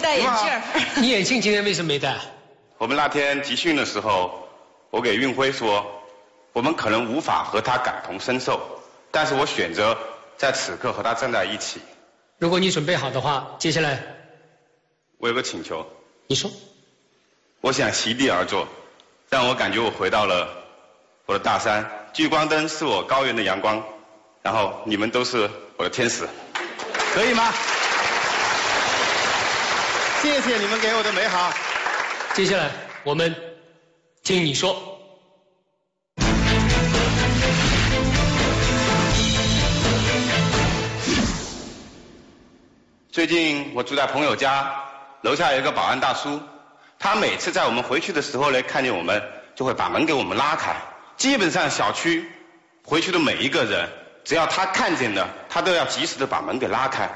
不戴眼镜儿。你眼镜今天为什么没戴？我们那天集训的时候，我给运辉说，我们可能无法和他感同身受，但是我选择在此刻和他站在一起。如果你准备好的话，接下来我有个请求，你说。我想席地而坐，让我感觉我回到了我的大山。聚光灯是我高原的阳光，然后你们都是我的天使，可以吗？谢谢你们给我的美好。接下来我们听你说。最近我住在朋友家，楼下有一个保安大叔，他每次在我们回去的时候呢，看见我们就会把门给我们拉开。基本上小区回去的每一个人，只要他看见的，他都要及时的把门给拉开。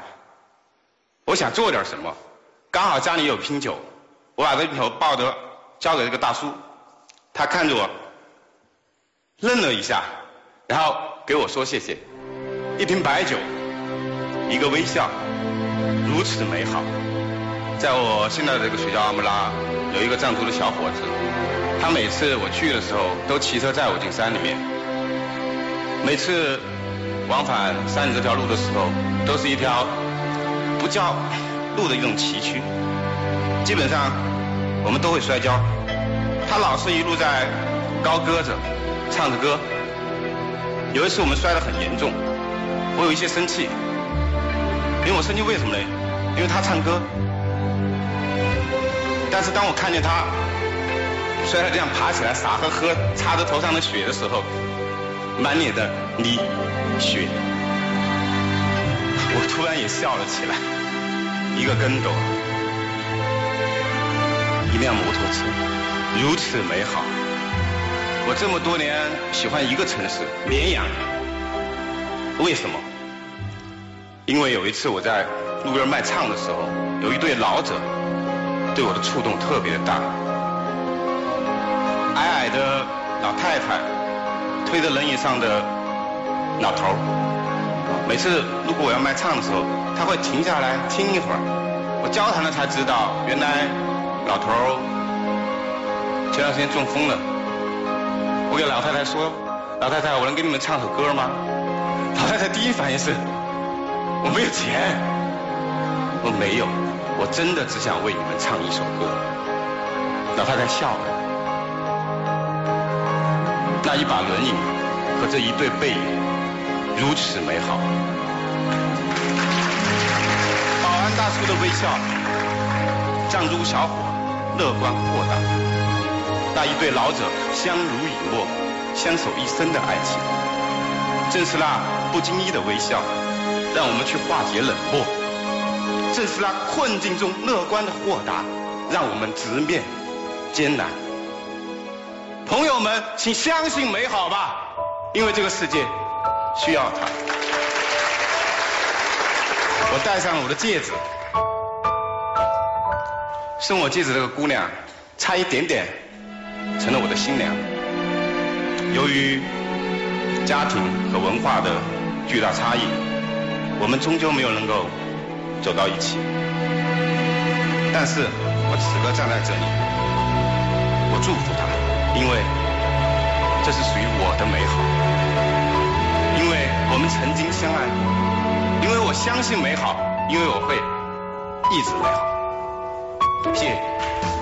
我想做点什么，刚好家里有瓶酒，我把这瓶酒抱着交给这个大叔，他看着我，愣了一下，然后给我说谢谢。一瓶白酒，一个微笑。如此美好，在我现在的这个学校阿姆拉，有一个藏族的小伙子，他每次我去的时候都骑车载我进山里面。每次往返山里这条路的时候，都是一条不叫路的一种崎岖，基本上我们都会摔跤。他老是一路在高歌着，唱着歌。有一次我们摔得很严重，我有一些生气。因为我生气为什么呢？因为他唱歌，但是当我看见他摔得这样爬起来傻呵呵擦着头上的血的时候，满脸的泥血，我突然也笑了起来。一个跟斗，一辆摩托车，如此美好。我这么多年喜欢一个城市绵阳，为什么？因为有一次我在路边卖唱的时候，有一对老者对我的触动特别的大。矮矮的老太太推着轮椅上的老头儿，每次如果我要卖唱的时候，他会停下来听一会儿。我交谈了才知道，原来老头儿前段时间中风了。我给老太太说：“老太太，我能给你们唱首歌吗？”老太太第一反应是。我没有钱，我没有，我真的只想为你们唱一首歌。老太太笑了，那一把轮椅和这一对背影如此美好。保安大叔的微笑，藏族小伙乐观豁达，那一对老者相濡以沫、相守一生的爱情，正是那不经意的微笑。让我们去化解冷漠，正是那困境中乐观的豁达，让我们直面艰难。朋友们，请相信美好吧，因为这个世界需要它。我戴上了我的戒指，送我戒指这个姑娘，差一点点成了我的新娘。由于家庭和文化的巨大差异。我们终究没有能够走到一起，但是我此刻站在这里，我祝福他，因为这是属于我的美好，我们曾经相爱过，因为我相信美好，因为我会一直美好。谢谢。